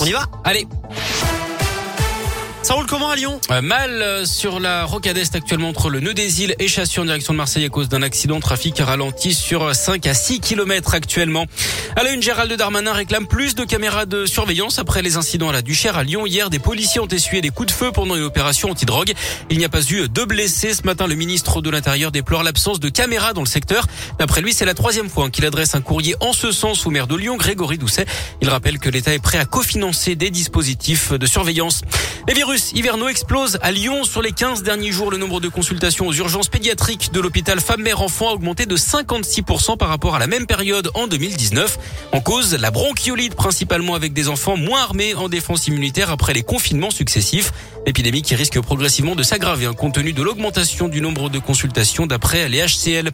On y va? Allez. Ça roule comment à Lyon Euh, mal euh, sur la rocade est actuellement entre le nœud des îles et Chassier en direction de Marseille à cause d'un accident. Trafic ralenti sur 5 à 6 kilomètres actuellement. À la une, Gérald Darmanin réclame plus de caméras de surveillance après les incidents à la Duchère à Lyon. Hier, des policiers ont essuyé des coups de feu pendant une opération anti-drogue. Il n'y a pas eu de blessés. Ce matin, le ministre de l'Intérieur déplore l'absence de caméras dans le secteur. D'après lui, c'est la troisième fois qu'il adresse un courrier en ce sens au maire de Lyon, Grégory Doucet. Il rappelle que l'État est prêt à cofinancer des dispositifs de surveillance. Hivernaux explosent à Lyon. Sur les 15 derniers jours, le nombre de consultations aux urgences pédiatriques de l'hôpital Femme-Mère-Enfant a augmenté de 56% par rapport à la même période en 2019. En cause, la bronchiolite, principalement avec des enfants moins armés en défense immunitaire après les confinements successifs. Épidémie qui risque progressivement de s'aggraver, hein, compte tenu de l'augmentation du nombre de consultations d'après les HCL.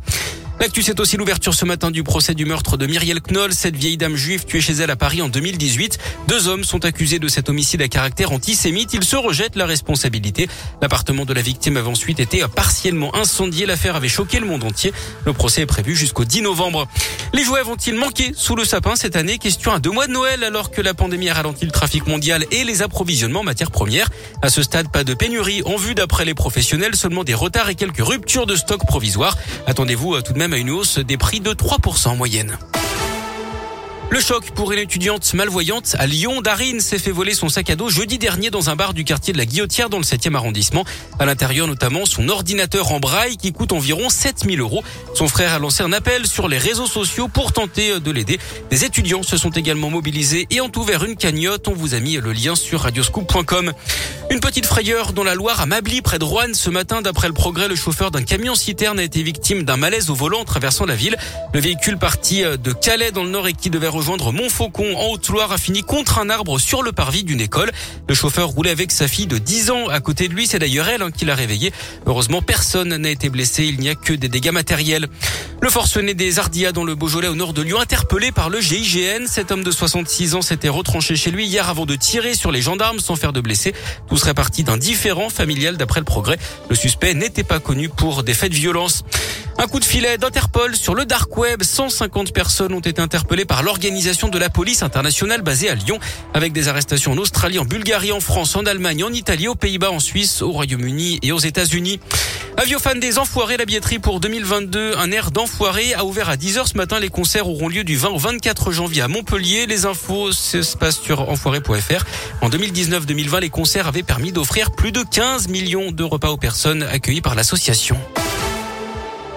L'actu, c'est aussi l'ouverture ce matin du procès du meurtre de Myriel Knoll, cette vieille dame juive tuée chez elle à Paris en 2018. Deux hommes sont accusés de cet homicide à caractère antisémite. Ils se rejettent la responsabilité. L'appartement de la victime avait ensuite été partiellement incendié. L'affaire avait choqué le monde entier. Le procès est prévu jusqu'au 10 novembre. Les jouets vont-ils manquer sous le sapin cette année? Question à deux mois de Noël alors que la pandémie a ralenti le trafic mondial et les approvisionnements en matières premières. À ce stade, pas de pénurie en vue d'après les professionnels, seulement des retards et quelques ruptures de stock provisoires. Attendez-vous euh, tout de même à une hausse des prix de 3% en moyenne. Le choc pour une étudiante malvoyante à Lyon. Darine s'est fait voler son sac à dos jeudi dernier dans un bar du quartier de la Guillotière dans le 7e arrondissement. À l'intérieur notamment son ordinateur en braille qui coûte environ 7000 euros. Son frère a lancé un appel sur les réseaux sociaux pour tenter de l'aider. Des étudiants se sont également mobilisés et ont ouvert une cagnotte. On vous a mis le lien sur radioscoop.com. Une petite frayeur dans la Loire à Mably près de Roanne ce matin. D'après le progrès, le chauffeur d'un camion citerne a été victime d'un malaise au volant en traversant la ville. Le véhicule parti de Calais dans le nord et qui devait rejoindre Montfaucon en Haute-Loire a fini contre un arbre sur le parvis d'une école. Le chauffeur roulait avec sa fille de 10 ans à côté de lui. C'est d'ailleurs elle hein, qui l'a réveillé. Heureusement, personne n'a été blessé. Il n'y a que des dégâts matériels. Le forcené des Ardillas dans le Beaujolais au nord de Lyon, interpellé par le GIGN. Cet homme de 66 ans s'était retranché chez lui hier avant de tirer sur les gendarmes sans faire de blessés. Tout serait parti d'un différent familial d'après le progrès. Le suspect n'était pas connu pour des faits de violence. Un coup de filet d'Interpol sur le dark web. 150 personnes ont été interpellées par l'organisation de la police internationale basée à Lyon, avec des arrestations en Australie, en Bulgarie, en France, en Allemagne, en Italie, aux Pays-Bas, en Suisse, au Royaume-Uni et aux États-Unis. Aviofan des Enfoirés, la billetterie pour 2022, un air d'enfoiré a ouvert à 10h ce matin. Les concerts auront lieu du 20 au 24 janvier à Montpellier. Les infos se passent sur enfoiré.fr. En 2019-2020, les concerts avaient permis d'offrir plus de 15 millions de repas aux personnes accueillies par l'association.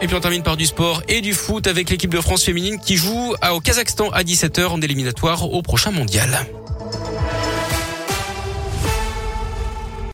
Et puis on termine par du sport et du foot avec l'équipe de France féminine qui joue au Kazakhstan à 17h en éliminatoire au prochain mondial.